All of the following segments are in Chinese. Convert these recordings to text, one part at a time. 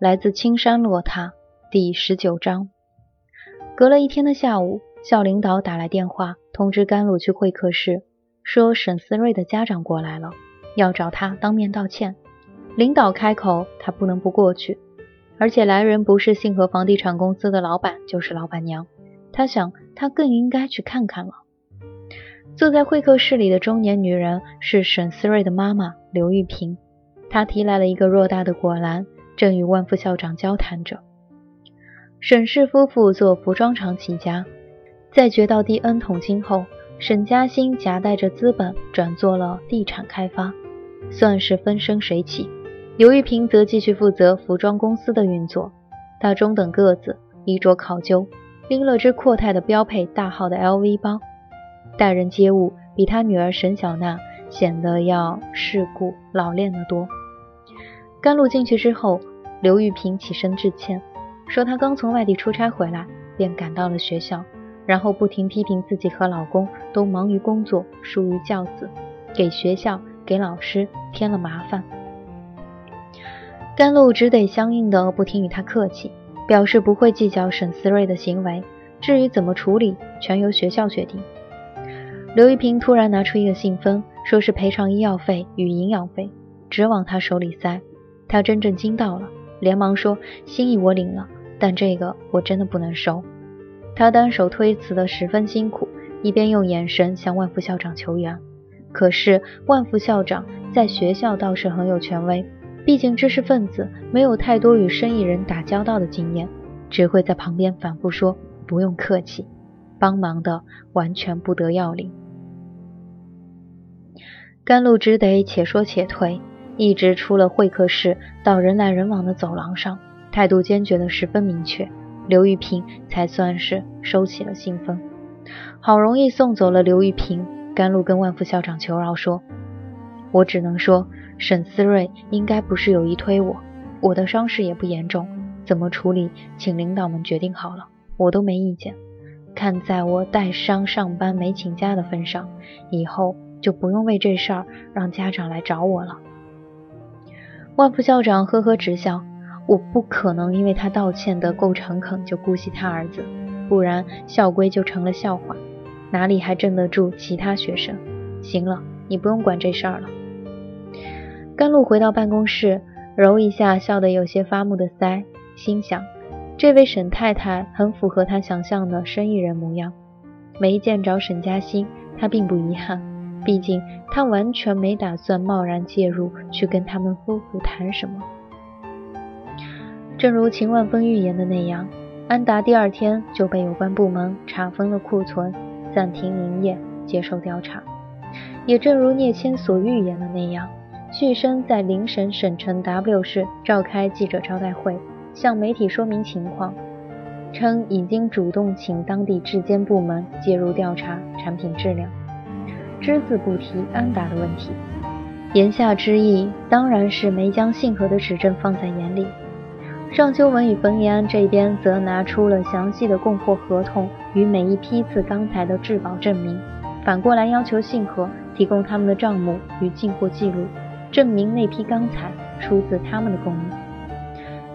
来自青山落塔第十九章。隔了一天的下午。校领导打来电话，通知甘露去会客室，说沈思睿的家长过来了，要找他当面道歉。领导开口，他不能不过去。而且来人不是信和房地产公司的老板，就是老板娘。他想，他更应该去看看了。坐在会客室里的中年女人是沈思睿的妈妈刘玉萍，她提来了一个偌大的果篮，正与万副校长交谈着。沈氏夫妇做服装厂起家。在掘到第 N 桶金后，沈嘉欣夹带着资本转做了地产开发，算是风生水起。刘玉萍则继续负责服装公司的运作。她中等个子，衣着考究，拎了只阔太的标配大号的 LV 包，待人接物比她女儿沈小娜显得要世故老练得多。甘露进去之后，刘玉萍起身致歉，说她刚从外地出差回来，便赶到了学校。然后不停批评自己和老公都忙于工作，疏于教子，给学校、给老师添了麻烦。甘露只得相应的不停与他客气，表示不会计较沈思睿的行为，至于怎么处理，全由学校决定。刘玉萍突然拿出一个信封，说是赔偿医药费与营养费，直往他手里塞。他真正惊到了，连忙说：“心意我领了，但这个我真的不能收。”他单手推辞的十分辛苦，一边用眼神向万副校长求援。可是万副校长在学校倒是很有权威，毕竟知识分子没有太多与生意人打交道的经验，只会在旁边反复说不用客气，帮忙的完全不得要领。甘露只得且说且退，一直出了会客室，到人来人往的走廊上，态度坚决的十分明确。刘玉萍才算是收起了信封。好容易送走了刘玉萍，甘露跟万副校长求饶说：“我只能说，沈思睿应该不是有意推我，我的伤势也不严重，怎么处理，请领导们决定好了，我都没意见。看在我带伤上班没请假的份上，以后就不用为这事儿让家长来找我了。”万副校长呵呵直笑。我不可能因为他道歉的够诚恳就姑息他儿子，不然校规就成了笑话，哪里还镇得住其他学生？行了，你不用管这事儿了。甘露回到办公室，揉一下笑得有些发木的腮，心想：这位沈太太很符合他想象的生意人模样。没见着沈嘉欣，他并不遗憾，毕竟他完全没打算贸然介入去跟他们夫妇谈什么。正如秦万峰预言的那样，安达第二天就被有关部门查封了库存，暂停营业，接受调查。也正如聂谦所预言的那样，旭升在临省省城 W 市召开记者招待会，向媒体说明情况，称已经主动请当地质监部门介入调查产品质量，只字不提安达的问题。言下之意，当然是没将信和的指证放在眼里。尚修文与冯延安这边则拿出了详细的供货合同与每一批次钢材的质保证明，反过来要求信和提供他们的账目与进货记录，证明那批钢材出自他们的供应。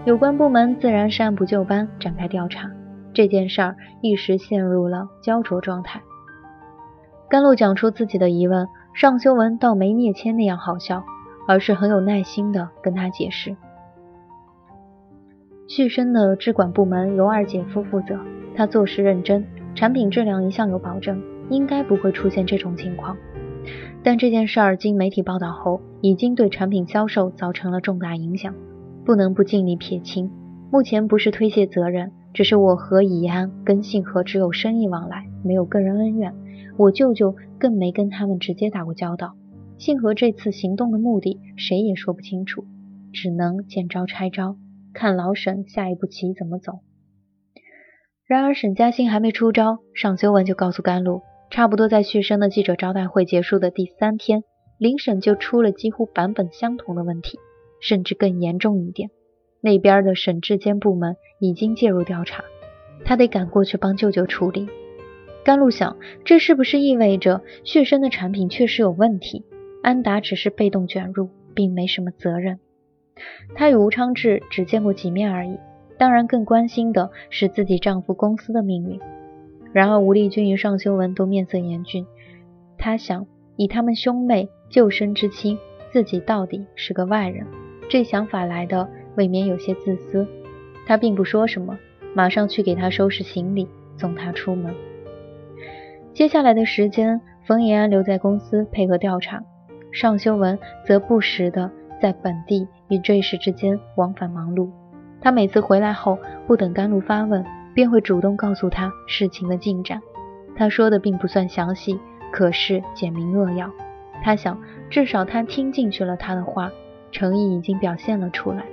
有关部门自然是按部就班展开调查，这件事儿一时陷入了焦灼状态。甘露讲出自己的疑问，尚修文倒没聂谦那样好笑，而是很有耐心的跟他解释。旭升的质管部门由二姐夫负责，他做事认真，产品质量一向有保证，应该不会出现这种情况。但这件事儿经媒体报道后，已经对产品销售造成了重大影响，不能不尽力撇清。目前不是推卸责任，只是我和乙安跟信和只有生意往来，没有个人恩怨。我舅舅更没跟他们直接打过交道。幸和这次行动的目的，谁也说不清楚，只能见招拆招。看老沈下一步棋怎么走。然而沈嘉欣还没出招，尚修文就告诉甘露，差不多在旭升的记者招待会结束的第三天，林沈就出了几乎版本相同的问题，甚至更严重一点。那边的省质监部门已经介入调查，他得赶过去帮舅舅处理。甘露想，这是不是意味着旭升的产品确实有问题？安达只是被动卷入，并没什么责任。她与吴昌志只见过几面而已，当然更关心的是自己丈夫公司的命运。然而吴丽君与尚修文都面色严峻，她想以他们兄妹救生之亲，自己到底是个外人。这想法来的未免有些自私。她并不说什么，马上去给他收拾行李，送他出门。接下来的时间，冯延安留在公司配合调查，尚修文则不时的。在本地与这事之间往返忙碌，他每次回来后，不等甘露发问，便会主动告诉他事情的进展。他说的并不算详细，可是简明扼要。他想，至少他听进去了他的话，诚意已经表现了出来。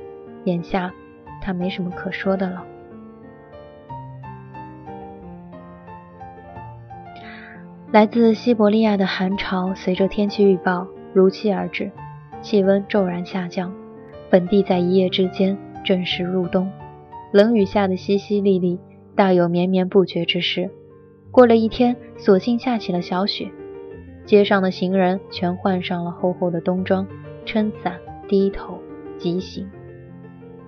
眼下，他没什么可说的了。来自西伯利亚的寒潮随着天气预报如期而至。气温骤然下降，本地在一夜之间正式入冬，冷雨下的淅淅沥沥，大有绵绵不绝之势。过了一天，索性下起了小雪，街上的行人全换上了厚厚的冬装，撑伞低头疾行。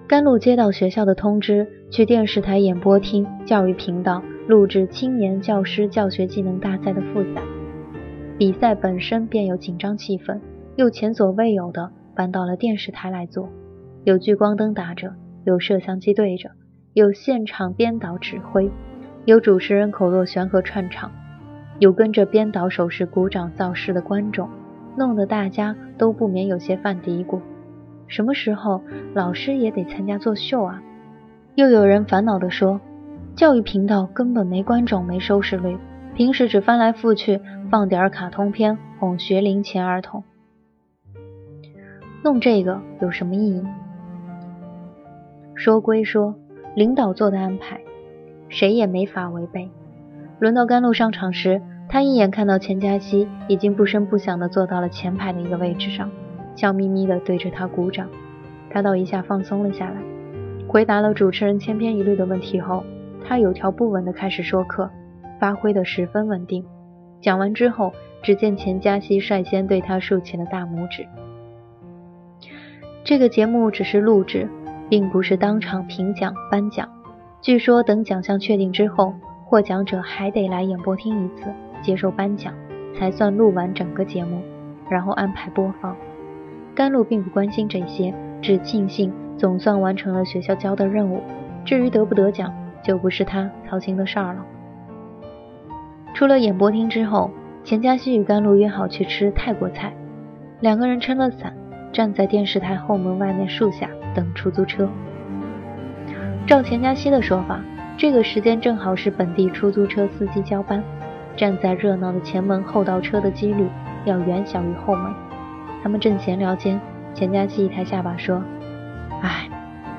甘露接到学校的通知，去电视台演播厅教育频道录制青年教师教学技能大赛的复赛。比赛本身便有紧张气氛。又前所未有的搬到了电视台来做，有聚光灯打着，有摄像机对着，有现场编导指挥，有主持人口若悬河串场，有跟着编导手势鼓掌造势的观众，弄得大家都不免有些犯嘀咕：什么时候老师也得参加作秀啊？又有人烦恼地说：教育频道根本没观众，没收视率，平时只翻来覆去放点卡通片哄学龄前儿童。弄这个有什么意义？说归说，领导做的安排，谁也没法违背。轮到甘露上场时，他一眼看到钱嘉熙已经不声不响地坐到了前排的一个位置上，笑眯眯地对着他鼓掌。他倒一下放松了下来，回答了主持人千篇一律的问题后，他有条不紊地开始说课，发挥得十分稳定。讲完之后，只见钱嘉熙率先对他竖起了大拇指。这个节目只是录制，并不是当场评奖颁奖。据说等奖项确定之后，获奖者还得来演播厅一次接受颁奖，才算录完整个节目，然后安排播放。甘露并不关心这些，只庆幸总算完成了学校交的任务。至于得不得奖，就不是他操心的事儿了。出了演播厅之后，钱嘉熙与甘露约好去吃泰国菜，两个人撑了伞。站在电视台后门外面树下等出租车。照钱嘉熙的说法，这个时间正好是本地出租车司机交班，站在热闹的前门后倒车的几率要远小于后门。他们正闲聊间，钱嘉熙一抬下巴说：“哎，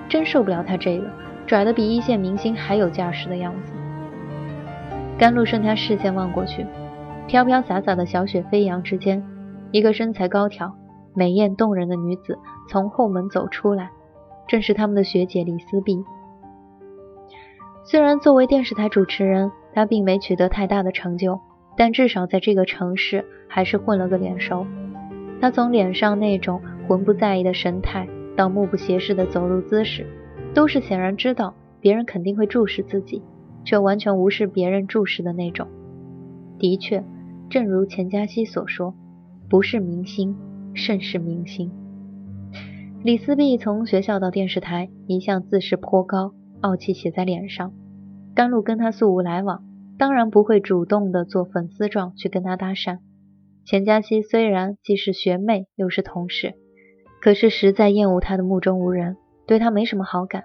真受不了他这个拽的比一线明星还有架势的样子。”甘露顺他视线望过去，飘飘洒洒的小雪飞扬之间，一个身材高挑。美艳动人的女子从后门走出来，正是他们的学姐李思碧。虽然作为电视台主持人，她并没取得太大的成就，但至少在这个城市还是混了个脸熟。她从脸上那种浑不在意的神态，到目不斜视的走路姿势，都是显然知道别人肯定会注视自己，却完全无视别人注视的那种。的确，正如钱嘉熙所说，不是明星。甚是明星。李思碧从学校到电视台，一向自视颇高，傲气写在脸上。甘露跟他素无来往，当然不会主动的做粉丝状去跟他搭讪。钱嘉熙虽然既是学妹又是同事，可是实在厌恶他的目中无人，对他没什么好感。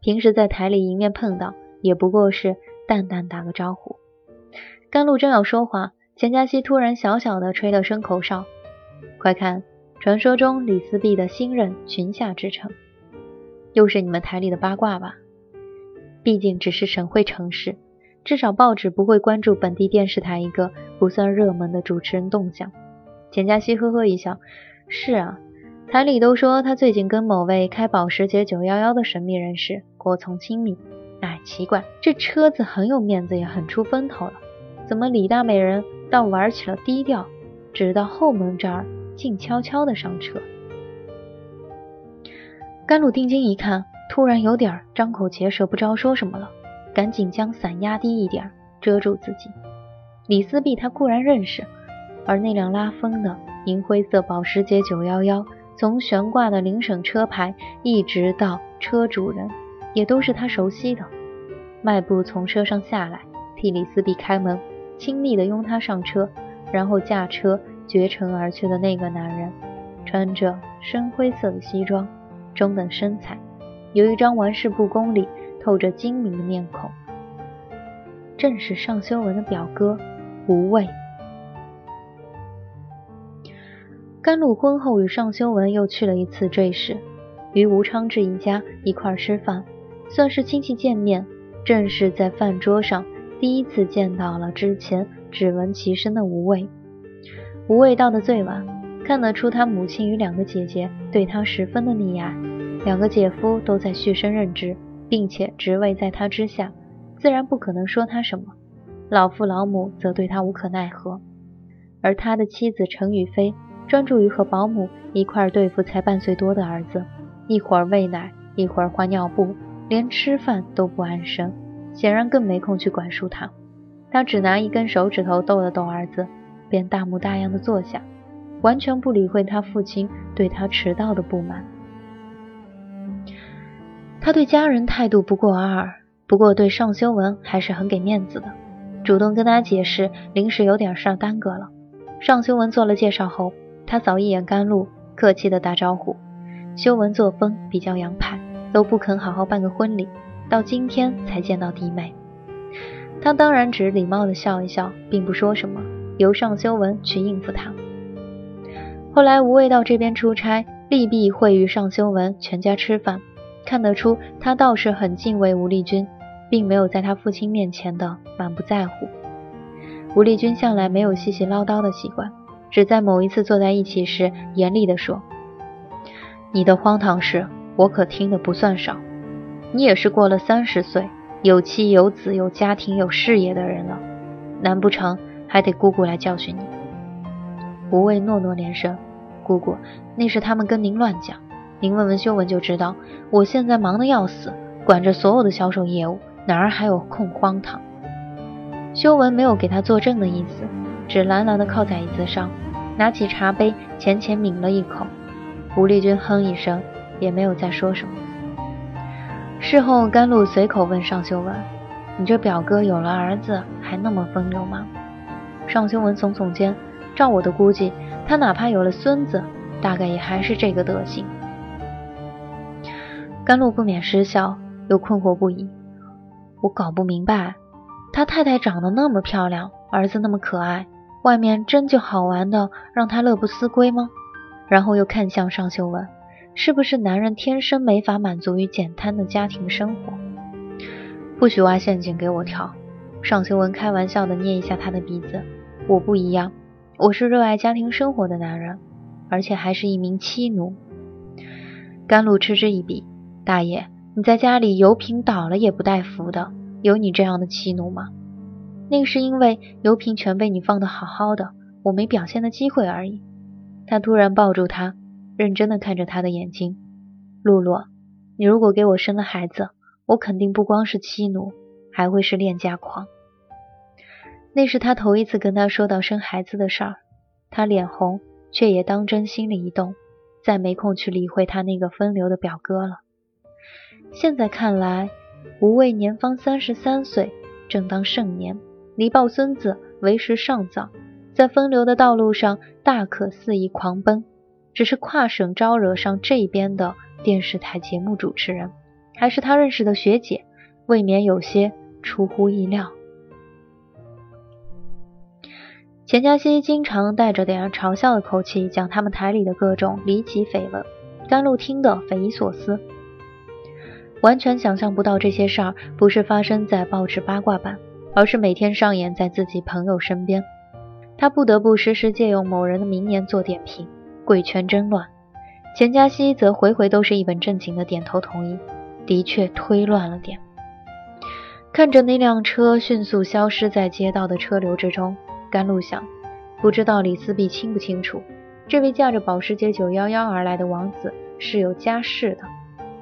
平时在台里迎面碰到，也不过是淡淡打个招呼。甘露正要说话，钱嘉熙突然小小的吹了声口哨：“快看，传说中李思碧的新任群下之臣，又是你们台里的八卦吧？毕竟只是省会城市。”至少报纸不会关注本地电视台一个不算热门的主持人动向。钱嘉熙呵呵一笑：“是啊，台里都说他最近跟某位开保时捷911的神秘人士过从亲密。哎，奇怪，这车子很有面子，也很出风头了，怎么李大美人倒玩起了低调，直到后门这儿静悄悄的上车？”甘露定睛一看，突然有点张口结舌，不知道说什么了。赶紧将伞压低一点，遮住自己。李思碧他固然认识，而那辆拉风的银灰色保时捷911，从悬挂的邻省车牌一直到车主人，也都是他熟悉的。迈步从车上下来，替李思碧开门，亲昵地拥她上车，然后驾车绝尘而去的那个男人，穿着深灰色的西装，中等身材，有一张玩世不恭里。透着精明的面孔，正是尚修文的表哥吴畏。甘露婚后与尚修文又去了一次坠石，与吴昌志一家一块吃饭，算是亲戚见面。正是在饭桌上第一次见到了之前只闻其声的吴畏。吴畏到的最晚，看得出他母亲与两个姐姐对他十分的溺爱，两个姐夫都在续升任职。并且职位在他之下，自然不可能说他什么。老父老母则对他无可奈何，而他的妻子陈雨菲专注于和保姆一块对付才半岁多的儿子，一会儿喂奶，一会儿换尿布，连吃饭都不安生，显然更没空去管束他。他只拿一根手指头逗了逗儿子，便大模大样的坐下，完全不理会他父亲对他迟到的不满。他对家人态度不过尔尔，不过对尚修文还是很给面子的，主动跟他解释临时有点事耽搁了。尚修文做了介绍后，他扫一眼甘露，客气的打招呼。修文作风比较洋派，都不肯好好办个婚礼，到今天才见到弟妹。他当然只礼貌的笑一笑，并不说什么，由尚修文去应付他。后来吴畏到这边出差，利弊会与尚修文全家吃饭。看得出，他倒是很敬畏吴丽君，并没有在他父亲面前的满不在乎。吴丽君向来没有细细唠叨的习惯，只在某一次坐在一起时，严厉地说：“你的荒唐事，我可听得不算少。你也是过了三十岁，有妻有子、有家庭、有事业的人了，难不成还得姑姑来教训你？”吴畏诺诺连声：“姑姑，那是他们跟您乱讲。”您问问修文就知道，我现在忙得要死，管着所有的销售业务，哪儿还有空荒唐？修文没有给他作证的意思，只懒懒地靠在椅子上，拿起茶杯浅浅抿了一口。吴丽君哼一声，也没有再说什么。事后，甘露随口问尚修文：“你这表哥有了儿子，还那么风流吗？”尚修文耸耸肩：“照我的估计，他哪怕有了孙子，大概也还是这个德行。”甘露不免失笑，又困惑不已。我搞不明白，他太太长得那么漂亮，儿子那么可爱，外面真就好玩的让他乐不思归吗？然后又看向尚修文，是不是男人天生没法满足于简单的家庭生活？不许挖陷阱给我跳。尚修文开玩笑的捏一下他的鼻子。我不一样，我是热爱家庭生活的男人，而且还是一名妻奴。甘露嗤之以鼻。大爷，你在家里油瓶倒了也不带扶的，有你这样的妻奴吗？那是因为油瓶全被你放得好好的，我没表现的机会而已。他突然抱住她，认真的看着她的眼睛。露露，你如果给我生了孩子，我肯定不光是妻奴，还会是恋家狂。那是他头一次跟他说到生孩子的事儿，他脸红，却也当真心里一动。再没空去理会他那个风流的表哥了。现在看来，吴畏年方三十三岁，正当盛年，离抱孙子为时尚早，在风流的道路上大可肆意狂奔。只是跨省招惹上这边的电视台节目主持人，还是他认识的学姐，未免有些出乎意料。钱嘉熙经常带着点嘲笑的口气讲他们台里的各种离奇绯闻，甘露听得匪夷所思，完全想象不到这些事儿不是发生在报纸八卦版，而是每天上演在自己朋友身边。他不得不时时借用某人的名言做点评，贵圈真乱。钱嘉熙则回回都是一本正经的点头同意，的确忒乱了点。看着那辆车迅速消失在街道的车流之中。甘露想，不知道李思碧清不清楚，这位驾着保时捷911而来的王子是有家室的。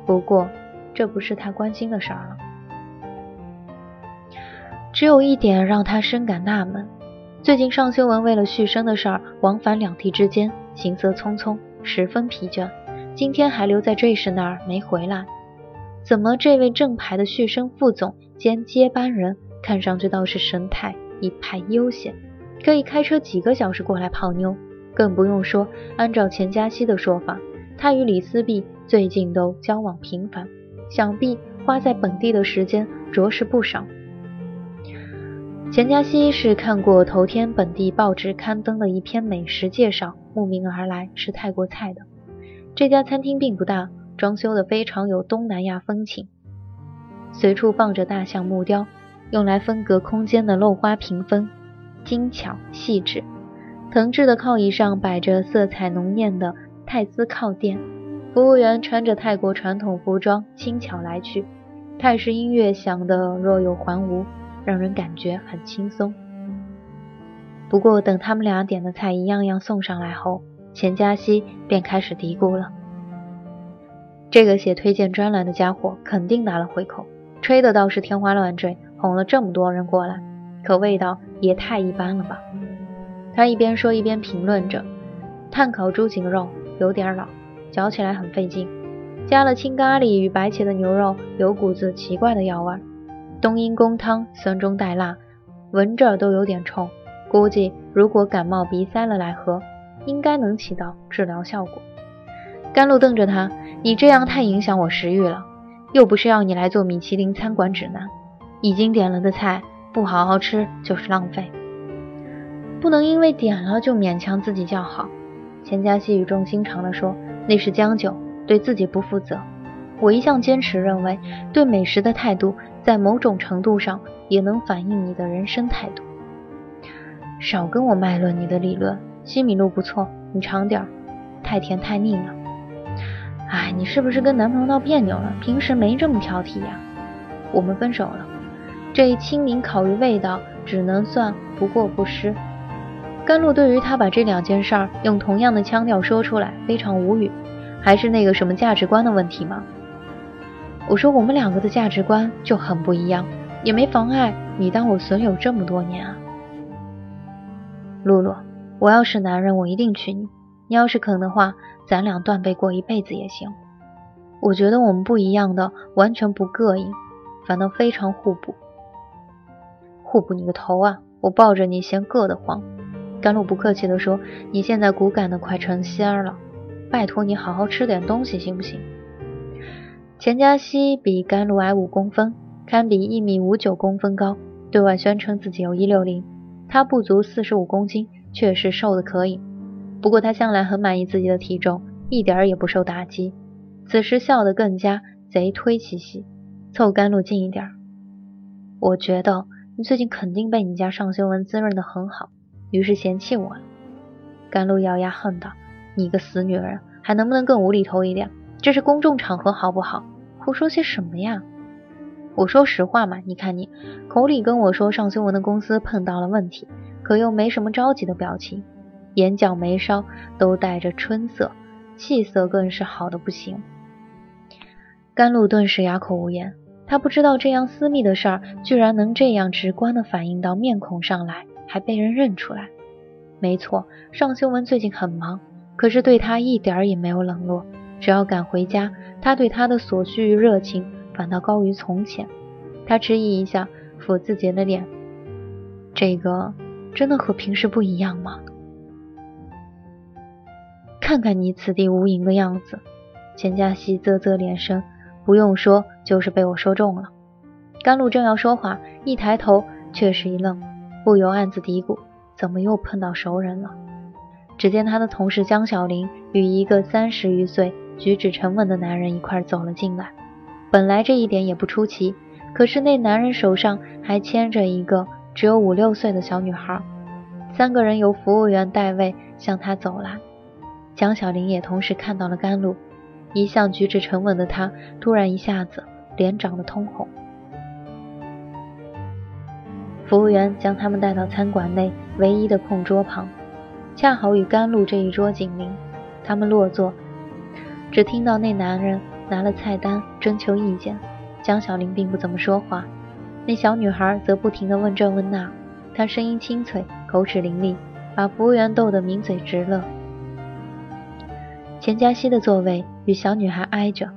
不过，这不是他关心的事儿了。只有一点让他深感纳闷：最近尚修文为了续生的事儿，往返两地之间，行色匆匆，十分疲倦。今天还留在坠石那儿没回来，怎么这位正牌的续生副总兼接班人，看上去倒是神态一派悠闲？可以开车几个小时过来泡妞，更不用说，按照钱嘉熙的说法，他与李思碧最近都交往频繁，想必花在本地的时间着实不少。钱嘉熙是看过头天本地报纸刊登的一篇美食介绍，慕名而来吃泰国菜的。这家餐厅并不大，装修的非常有东南亚风情，随处放着大象木雕，用来分隔空间的镂花屏风。精巧细致，藤制的靠椅上摆着色彩浓艳的泰丝靠垫，服务员穿着泰国传统服装，轻巧来去。泰式音乐响得若有还无，让人感觉很轻松。不过，等他们俩点的菜一样样送上来后，钱嘉熙便开始嘀咕了：这个写推荐专栏的家伙肯定拿了回口，吹的倒是天花乱坠，哄了这么多人过来。可味道也太一般了吧！他一边说一边评论着：“炭烤猪颈肉有点老，嚼起来很费劲；加了青咖喱与白切的牛肉，有股子奇怪的药味。冬阴功汤酸中带辣，闻着都有点冲。估计如果感冒鼻塞了来喝，应该能起到治疗效果。”甘露瞪着他：“你这样太影响我食欲了，又不是要你来做米其林餐馆指南，已经点了的菜。”不好好吃就是浪费，不能因为点了就勉强自己叫好。钱嘉熙语重心长地说：“那是将就，对自己不负责。我一向坚持认为，对美食的态度在某种程度上也能反映你的人生态度。少跟我卖论你的理论，西米露不错，你尝点儿。太甜太腻了。哎，你是不是跟男朋友闹别扭了？平时没这么挑剔呀。我们分手了。”这清明烤鱼味道只能算不过不失。甘露对于他把这两件事儿用同样的腔调说出来非常无语，还是那个什么价值观的问题吗？我说我们两个的价值观就很不一样，也没妨碍你当我损友这么多年啊。露露，我要是男人，我一定娶你。你要是肯的话，咱俩断背过一辈子也行。我觉得我们不一样的完全不膈应，反倒非常互补。互补你个头啊！我抱着你嫌硌得慌。甘露不客气地说：“你现在骨感的快成仙了，拜托你好好吃点东西行不行？”钱嘉熙比甘露矮五公分，堪比一米五九公分高，对外宣称自己有一六零，他不足四十五公斤，确实瘦的可以。不过他向来很满意自己的体重，一点儿也不受打击。此时笑得更加贼推气息，凑甘露近一点儿。我觉得。你最近肯定被你家尚修文滋润的很好，于是嫌弃我了。甘露咬牙恨道：“你个死女人，还能不能更无厘头一点？这是公众场合，好不好？胡说些什么呀？我说实话嘛，你看你口里跟我说尚修文的公司碰到了问题，可又没什么着急的表情，眼角眉梢都带着春色，气色更是好的不行。”甘露顿时哑口无言。他不知道这样私密的事儿，居然能这样直观的反映到面孔上来，还被人认出来。没错，尚修文最近很忙，可是对他一点儿也没有冷落。只要赶回家，他对他的所需与热情反倒高于从前。他迟疑一下，抚自己的脸，这个真的和平时不一样吗？看看你此地无银的样子，钱嘉熙啧啧连声，不用说，就是被我说中了。甘露正要说话，一抬头却是一愣，不由暗自嘀咕：怎么又碰到熟人了？只见他的同事江小玲与一个三十余岁、举止沉稳的男人一块走了进来。本来这一点也不出奇，可是那男人手上还牵着一个只有五六岁的小女孩。三个人由服务员代位向他走来。江小玲也同时看到了甘露，一向举止沉稳的她，突然一下子脸涨得通红。服务员将他们带到餐馆内唯一的空桌旁，恰好与甘露这一桌紧邻。他们落座，只听到那男人拿了菜单征求意见。江小玲并不怎么说话，那小女孩则不停地问这问那，她声音清脆，口齿伶俐，把服务员逗得抿嘴直乐。钱嘉熙的座位与小女孩挨着，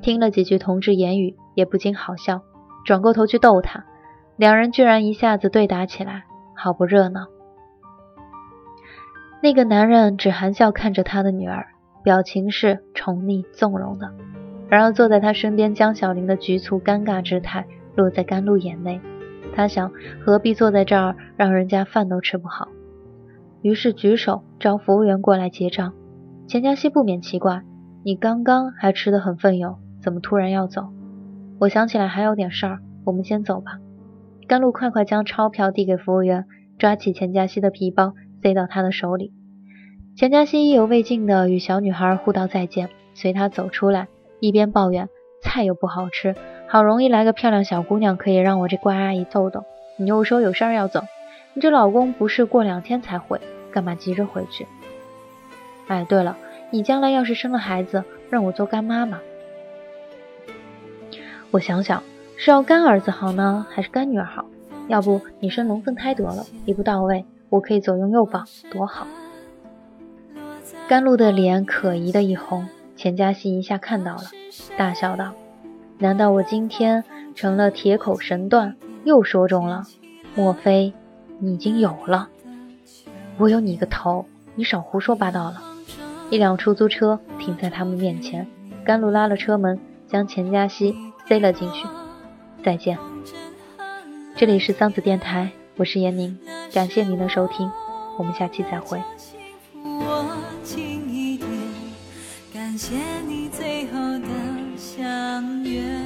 听了几句同志言语，也不禁好笑，转过头去逗她，两人居然一下子对打起来，好不热闹。那个男人只含笑看着他的女儿，表情是宠溺纵容的。然而坐在他身边江小玲的局促尴尬之态落在甘露眼内，他想何必坐在这儿让人家饭都吃不好，于是举手招服务员过来结账。钱嘉熙不免奇怪：“你刚刚还吃得很奋勇，怎么突然要走？”我想起来还有点事儿，我们先走吧。甘露快快将钞票递给服务员，抓起钱嘉熙的皮包塞到他的手里。钱嘉熙意犹未尽地与小女孩互道再见，随他走出来，一边抱怨菜又不好吃，好容易来个漂亮小姑娘可以让我这乖阿姨逗逗，你又说有事儿要走，你这老公不是过两天才回，干嘛急着回去？哎，对了，你将来要是生了孩子，让我做干妈吗？我想想，是要干儿子好呢，还是干女儿好？要不你生龙凤胎得了，一步到位，我可以左拥右抱，多好！甘露的脸可疑的一红，钱嘉熙一下看到了，大笑道：“难道我今天成了铁口神断，又说中了？莫非你已经有了？我有你个头！你少胡说八道了！”一辆出租车停在他们面前，甘露拉了车门，将钱嘉熙塞了进去。再见，这里是桑子电台，我是闫宁，感谢您的收听，我们下期再会。感谢你最后的相约。